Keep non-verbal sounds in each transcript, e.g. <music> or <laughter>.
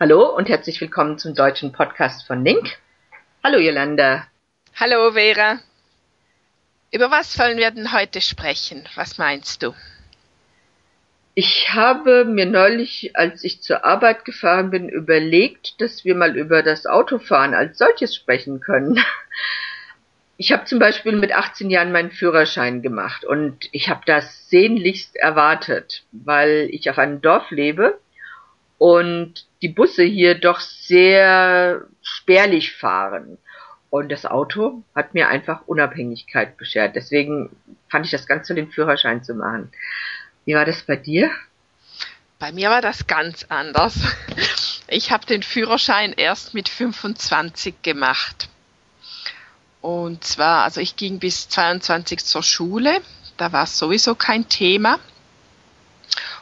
Hallo und herzlich willkommen zum deutschen Podcast von Link. Hallo Jolanda. Hallo Vera. Über was wollen wir denn heute sprechen? Was meinst du? Ich habe mir neulich, als ich zur Arbeit gefahren bin, überlegt, dass wir mal über das Autofahren als solches sprechen können. <laughs> Ich habe zum Beispiel mit 18 Jahren meinen Führerschein gemacht und ich habe das sehnlichst erwartet, weil ich auf einem Dorf lebe und die Busse hier doch sehr spärlich fahren. Und das Auto hat mir einfach Unabhängigkeit beschert. Deswegen fand ich das ganz toll, den Führerschein zu machen. Wie war das bei dir? Bei mir war das ganz anders. Ich habe den Führerschein erst mit 25 gemacht. Und zwar, also ich ging bis 22 zur Schule, da war es sowieso kein Thema.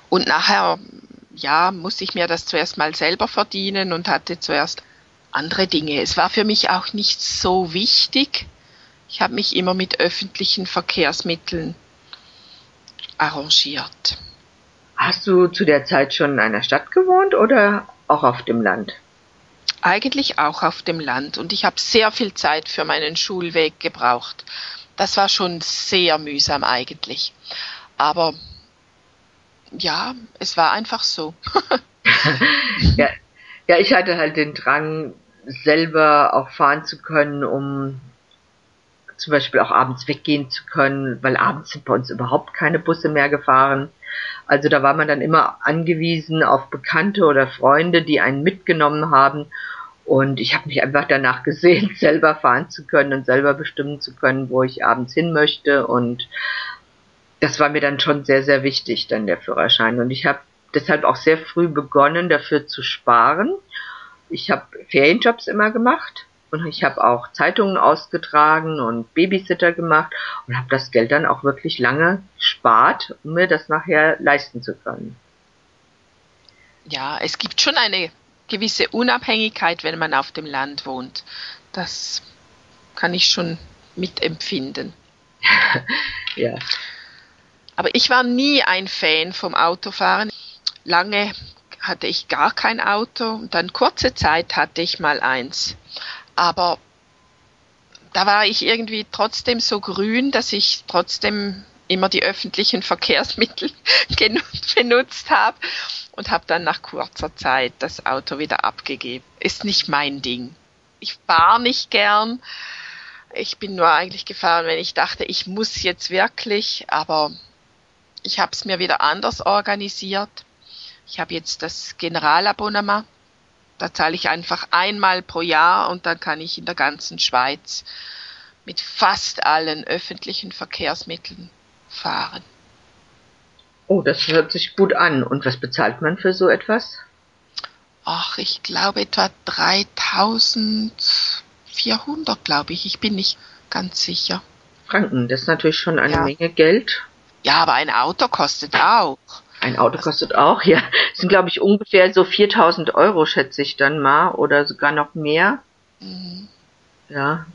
Und nachher, ja, musste ich mir das zuerst mal selber verdienen und hatte zuerst andere Dinge. Es war für mich auch nicht so wichtig. Ich habe mich immer mit öffentlichen Verkehrsmitteln arrangiert. Hast du zu der Zeit schon in einer Stadt gewohnt oder auch auf dem Land? Eigentlich auch auf dem Land und ich habe sehr viel Zeit für meinen Schulweg gebraucht. Das war schon sehr mühsam eigentlich. Aber ja, es war einfach so. <laughs> ja, ja, ich hatte halt den Drang, selber auch fahren zu können, um zum Beispiel auch abends weggehen zu können, weil abends sind bei uns überhaupt keine Busse mehr gefahren. Also da war man dann immer angewiesen auf Bekannte oder Freunde, die einen mitgenommen haben. Und ich habe mich einfach danach gesehen, <laughs> selber fahren zu können und selber bestimmen zu können, wo ich abends hin möchte. Und das war mir dann schon sehr, sehr wichtig, dann der Führerschein. Und ich habe deshalb auch sehr früh begonnen, dafür zu sparen. Ich habe Ferienjobs immer gemacht und ich habe auch Zeitungen ausgetragen und Babysitter gemacht und habe das Geld dann auch wirklich lange spart, um mir das nachher leisten zu können. Ja, es gibt schon eine gewisse Unabhängigkeit, wenn man auf dem Land wohnt. Das kann ich schon mitempfinden. <laughs> ja. Aber ich war nie ein Fan vom Autofahren. Lange hatte ich gar kein Auto und dann kurze Zeit hatte ich mal eins. Aber da war ich irgendwie trotzdem so grün, dass ich trotzdem immer die öffentlichen Verkehrsmittel <laughs> benutzt habe und habe dann nach kurzer Zeit das Auto wieder abgegeben. Ist nicht mein Ding. Ich fahre nicht gern. Ich bin nur eigentlich gefahren, wenn ich dachte, ich muss jetzt wirklich, aber ich habe es mir wieder anders organisiert. Ich habe jetzt das Generalabonnement da zahle ich einfach einmal pro Jahr und dann kann ich in der ganzen Schweiz mit fast allen öffentlichen Verkehrsmitteln fahren. Oh, das hört sich gut an. Und was bezahlt man für so etwas? Ach, ich glaube etwa 3400, glaube ich. Ich bin nicht ganz sicher. Franken, das ist natürlich schon eine ja. Menge Geld. Ja, aber ein Auto kostet auch. Ein Auto kostet auch, ja. Das sind, glaube ich, ungefähr so 4000 Euro, schätze ich dann mal, oder sogar noch mehr. Mhm. Ja.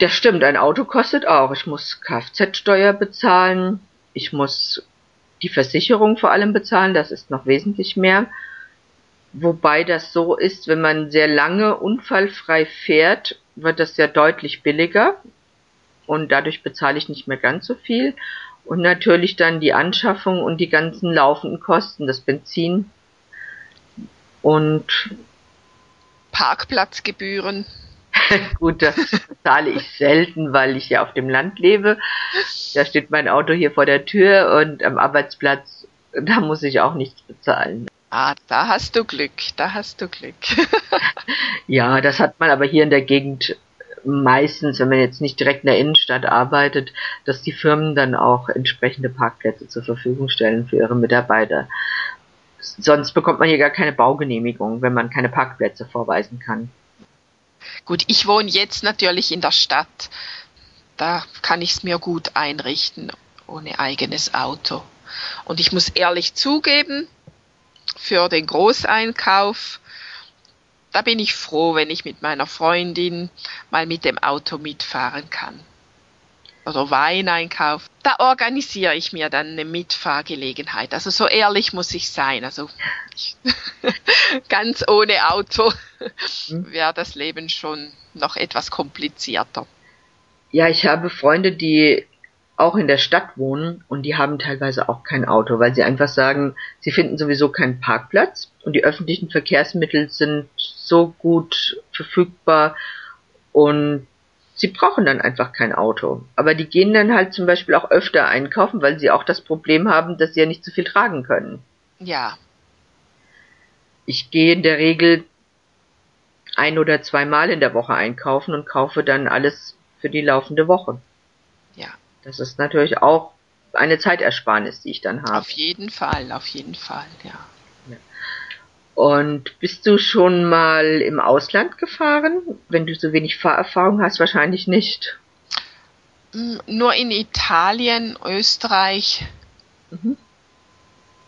Das stimmt, ein Auto kostet auch. Ich muss Kfz-Steuer bezahlen. Ich muss die Versicherung vor allem bezahlen. Das ist noch wesentlich mehr. Wobei das so ist, wenn man sehr lange unfallfrei fährt, wird das ja deutlich billiger. Und dadurch bezahle ich nicht mehr ganz so viel. Und natürlich dann die Anschaffung und die ganzen laufenden Kosten, das Benzin und Parkplatzgebühren. <laughs> Gut, das bezahle ich selten, weil ich ja auf dem Land lebe. Da steht mein Auto hier vor der Tür und am Arbeitsplatz, da muss ich auch nichts bezahlen. Ah, da hast du Glück, da hast du Glück. <laughs> ja, das hat man aber hier in der Gegend meistens, wenn man jetzt nicht direkt in der Innenstadt arbeitet, dass die Firmen dann auch entsprechende Parkplätze zur Verfügung stellen für ihre Mitarbeiter. Sonst bekommt man hier gar keine Baugenehmigung, wenn man keine Parkplätze vorweisen kann. Gut, ich wohne jetzt natürlich in der Stadt. Da kann ich es mir gut einrichten, ohne eigenes Auto. Und ich muss ehrlich zugeben, für den Großeinkauf da bin ich froh, wenn ich mit meiner Freundin mal mit dem Auto mitfahren kann. Oder Wein einkaufen. Da organisiere ich mir dann eine Mitfahrgelegenheit. Also so ehrlich muss ich sein. Also <laughs> Ganz ohne Auto hm? wäre das Leben schon noch etwas komplizierter. Ja, ich habe Freunde, die auch in der Stadt wohnen und die haben teilweise auch kein Auto, weil sie einfach sagen, sie finden sowieso keinen Parkplatz und die öffentlichen Verkehrsmittel sind so gut verfügbar und sie brauchen dann einfach kein Auto. Aber die gehen dann halt zum Beispiel auch öfter einkaufen, weil sie auch das Problem haben, dass sie ja nicht zu viel tragen können. Ja. Ich gehe in der Regel ein oder zweimal in der Woche einkaufen und kaufe dann alles für die laufende Woche. Ja. Das ist natürlich auch eine Zeitersparnis, die ich dann habe. Auf jeden Fall, auf jeden Fall, ja. ja. Und bist du schon mal im Ausland gefahren? Wenn du so wenig Fahrerfahrung hast, wahrscheinlich nicht. Nur in Italien, Österreich, mhm.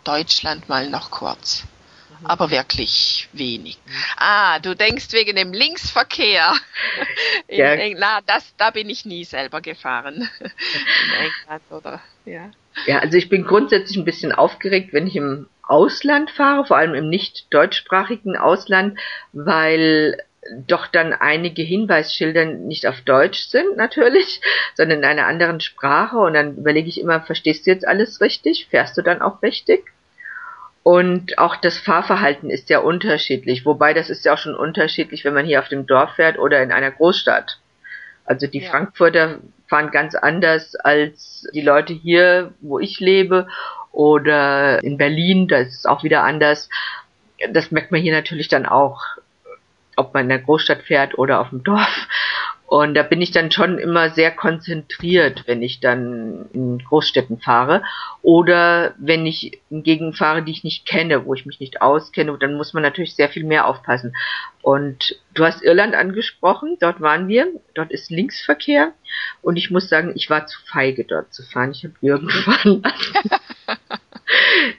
Deutschland mal noch kurz. Mhm. Aber wirklich wenig. Mhm. Ah, du denkst wegen dem Linksverkehr. <laughs> In ja. England, das, da bin ich nie selber gefahren. <laughs> In England oder, ja. Ja, also ich bin grundsätzlich ein bisschen aufgeregt, wenn ich im Ausland fahre, vor allem im nicht deutschsprachigen Ausland, weil doch dann einige Hinweisschilder nicht auf Deutsch sind natürlich, sondern in einer anderen Sprache und dann überlege ich immer, verstehst du jetzt alles richtig? Fährst du dann auch richtig? Und auch das Fahrverhalten ist ja unterschiedlich, wobei das ist ja auch schon unterschiedlich, wenn man hier auf dem Dorf fährt oder in einer Großstadt. Also die ja. Frankfurter fahren ganz anders als die Leute hier, wo ich lebe oder in Berlin, da ist es auch wieder anders. Das merkt man hier natürlich dann auch, ob man in der Großstadt fährt oder auf dem Dorf. Und da bin ich dann schon immer sehr konzentriert, wenn ich dann in Großstädten fahre. Oder wenn ich in Gegenden fahre, die ich nicht kenne, wo ich mich nicht auskenne, dann muss man natürlich sehr viel mehr aufpassen. Und du hast Irland angesprochen, dort waren wir, dort ist Linksverkehr. Und ich muss sagen, ich war zu feige, dort zu fahren. Ich habe irgendwann, <laughs> <laughs>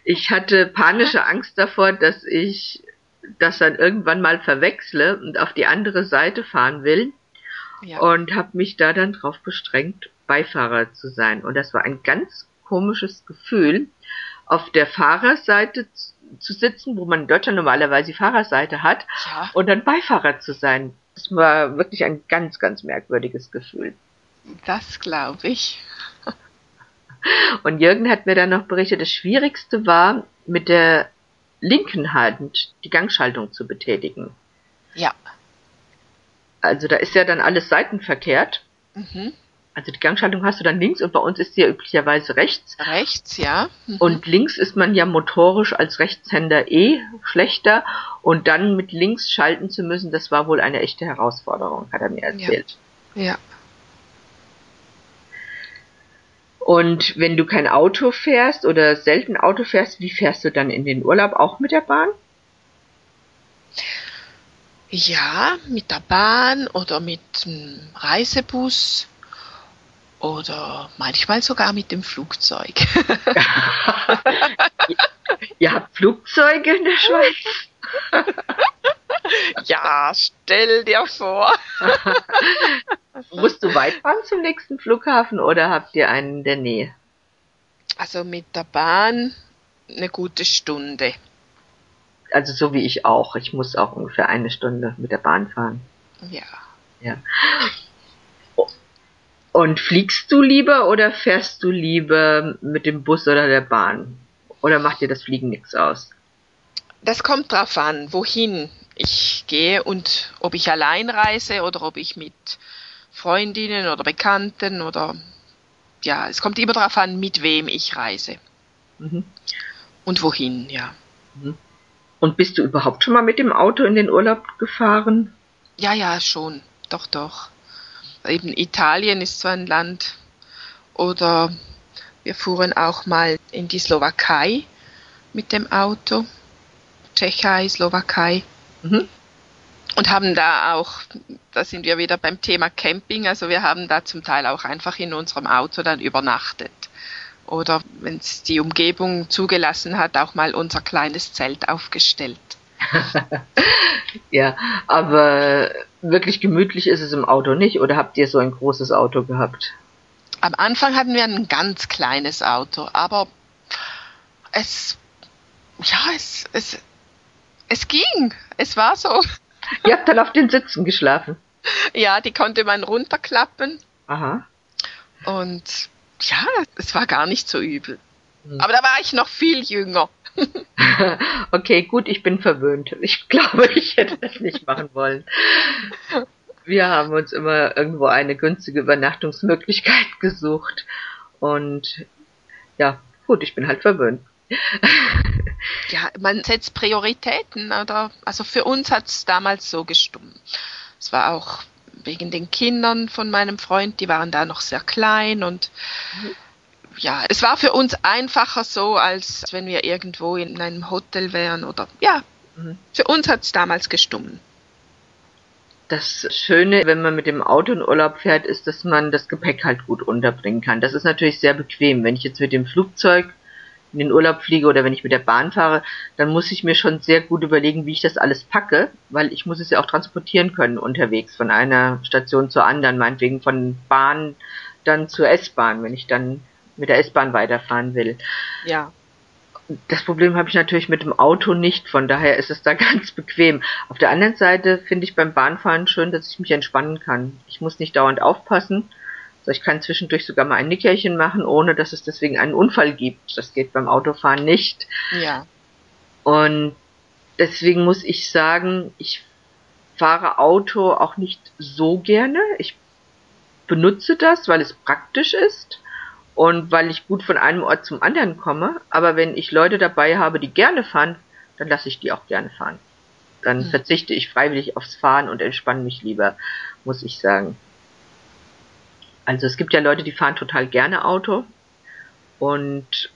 ich hatte panische Angst davor, dass ich das dann irgendwann mal verwechsle und auf die andere Seite fahren will ja. und habe mich da dann drauf bestrengt, Beifahrer zu sein. Und das war ein ganz komisches Gefühl, auf der Fahrerseite zu sitzen, wo man in Deutschland normalerweise die Fahrerseite hat, ja. und dann Beifahrer zu sein. Das war wirklich ein ganz, ganz merkwürdiges Gefühl. Das glaube ich. Und Jürgen hat mir dann noch berichtet, das Schwierigste war, mit der linken Hand die Gangschaltung zu betätigen. Ja. Also da ist ja dann alles seitenverkehrt. Mhm. Also die Gangschaltung hast du dann links und bei uns ist sie ja üblicherweise rechts. Rechts, ja. Mhm. Und links ist man ja motorisch als Rechtshänder eh schlechter und dann mit links schalten zu müssen, das war wohl eine echte Herausforderung, hat er mir erzählt. Ja. ja. Und wenn du kein Auto fährst oder selten Auto fährst, wie fährst du dann in den Urlaub? Auch mit der Bahn? Ja, mit der Bahn oder mit dem Reisebus oder manchmal sogar mit dem Flugzeug. <laughs> Ihr habt Flugzeuge in der Schweiz? <laughs> ja, stell dir vor. <laughs> Musst du weit fahren zum nächsten Flughafen oder habt ihr einen in der Nähe? Also mit der Bahn eine gute Stunde also so wie ich auch. Ich muss auch ungefähr eine Stunde mit der Bahn fahren. Ja. Ja. Und fliegst du lieber oder fährst du lieber mit dem Bus oder der Bahn? Oder macht dir das Fliegen nichts aus? Das kommt drauf an, wohin ich gehe und ob ich allein reise oder ob ich mit Freundinnen oder Bekannten oder ja, es kommt immer darauf an, mit wem ich reise. Mhm. Und wohin, ja. Mhm. Und bist du überhaupt schon mal mit dem Auto in den Urlaub gefahren? Ja, ja, schon. Doch, doch. Eben Italien ist so ein Land. Oder wir fuhren auch mal in die Slowakei mit dem Auto. Tschechei, Slowakei. Mhm. Und haben da auch, da sind wir wieder beim Thema Camping, also wir haben da zum Teil auch einfach in unserem Auto dann übernachtet oder wenn es die Umgebung zugelassen hat, auch mal unser kleines Zelt aufgestellt. <laughs> ja, aber wirklich gemütlich ist es im Auto nicht oder habt ihr so ein großes Auto gehabt? Am Anfang hatten wir ein ganz kleines Auto, aber es, ja, es, es, Es ging, es war so. Ihr habt dann auf den Sitzen geschlafen. Ja, die konnte man runterklappen. Aha. Und ja, es war gar nicht so übel. Hm. Aber da war ich noch viel jünger. <laughs> okay, gut, ich bin verwöhnt. Ich glaube, ich hätte das nicht machen wollen. Wir haben uns immer irgendwo eine günstige Übernachtungsmöglichkeit gesucht. Und ja, gut, ich bin halt verwöhnt. ja, man setzt Prioritäten, oder? Also für uns hat es damals so gestummt. Es war auch wegen den Kindern von meinem Freund, die waren da noch sehr klein und ja, es war für uns einfacher so, als wenn wir irgendwo in einem Hotel wären oder ja, mhm. für uns hat es damals gestummen. Das Schöne, wenn man mit dem Auto in Urlaub fährt, ist, dass man das Gepäck halt gut unterbringen kann. Das ist natürlich sehr bequem. Wenn ich jetzt mit dem Flugzeug in den Urlaub fliege oder wenn ich mit der Bahn fahre, dann muss ich mir schon sehr gut überlegen, wie ich das alles packe, weil ich muss es ja auch transportieren können unterwegs von einer Station zur anderen, meinetwegen von Bahn dann zur S-Bahn, wenn ich dann mit der S-Bahn weiterfahren will. Ja. Das Problem habe ich natürlich mit dem Auto nicht, von daher ist es da <laughs> ganz bequem. Auf der anderen Seite finde ich beim Bahnfahren schön, dass ich mich entspannen kann. Ich muss nicht dauernd aufpassen also ich kann zwischendurch sogar mal ein Nickerchen machen, ohne dass es deswegen einen Unfall gibt. Das geht beim Autofahren nicht. Ja. Und deswegen muss ich sagen, ich fahre Auto auch nicht so gerne. Ich benutze das, weil es praktisch ist und weil ich gut von einem Ort zum anderen komme. Aber wenn ich Leute dabei habe, die gerne fahren, dann lasse ich die auch gerne fahren. Dann hm. verzichte ich freiwillig aufs Fahren und entspanne mich lieber, muss ich sagen. Also es gibt ja Leute, die fahren total gerne Auto und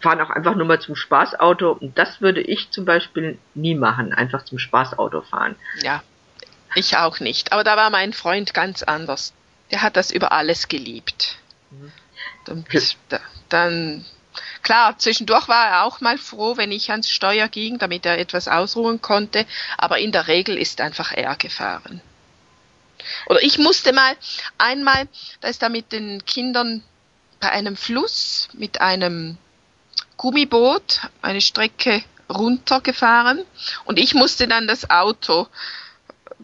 fahren auch einfach nur mal zum Spaßauto. Und das würde ich zum Beispiel nie machen, einfach zum Spaßauto fahren. Ja, ich auch nicht. Aber da war mein Freund ganz anders. Der hat das über alles geliebt. Mhm. Und dann, klar, zwischendurch war er auch mal froh, wenn ich ans Steuer ging, damit er etwas ausruhen konnte. Aber in der Regel ist einfach er gefahren. Oder ich musste mal einmal, da ist da mit den Kindern bei einem Fluss mit einem Gummiboot eine Strecke runtergefahren und ich musste dann das Auto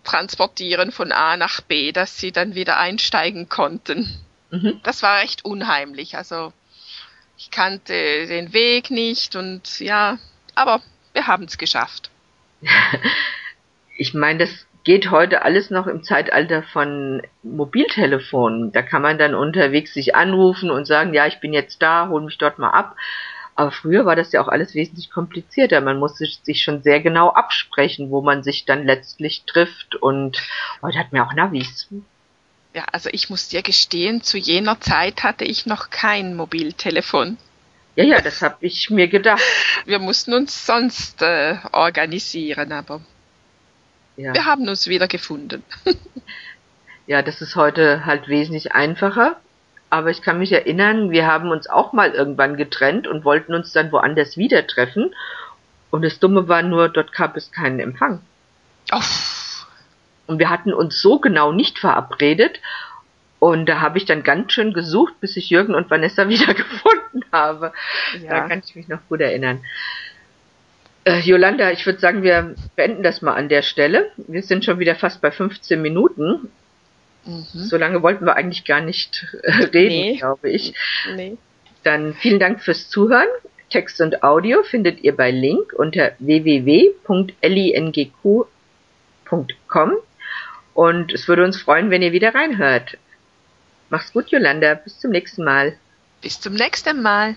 transportieren von A nach B, dass sie dann wieder einsteigen konnten. Mhm. Das war recht unheimlich. Also ich kannte den Weg nicht und ja, aber wir haben es geschafft. <laughs> ich meine, das geht heute alles noch im Zeitalter von Mobiltelefonen. Da kann man dann unterwegs sich anrufen und sagen, ja, ich bin jetzt da, hol mich dort mal ab. Aber früher war das ja auch alles wesentlich komplizierter. Man musste sich schon sehr genau absprechen, wo man sich dann letztlich trifft. Und heute hat man auch Navis. Ja, also ich muss dir gestehen, zu jener Zeit hatte ich noch kein Mobiltelefon. Ja, ja, das habe ich mir gedacht. Wir mussten uns sonst äh, organisieren, aber ja. Wir haben uns wieder gefunden. ja, das ist heute halt wesentlich einfacher. Aber ich kann mich erinnern, wir haben uns auch mal irgendwann getrennt und wollten uns dann woanders wieder treffen. Und das Dumme war nur, dort gab es keinen Empfang. Oh. Und wir hatten uns so genau nicht verabredet. Und da habe ich dann ganz schön gesucht, bis ich Jürgen und Vanessa <laughs> wieder gefunden habe. Ja. Da kann ich mich noch gut erinnern. Äh, Jolanda, ich würde sagen, wir beenden das mal an der Stelle. Wir sind schon wieder fast bei 15 Minuten. Mhm. So lange wollten wir eigentlich gar nicht äh, reden, nee. glaube ich. Nee. Dann vielen Dank fürs Zuhören. Text und Audio findet ihr bei Link unter www.lingq.com und es würde uns freuen, wenn ihr wieder reinhört. Mach's gut, Jolanda. Bis zum nächsten Mal. Bis zum nächsten Mal.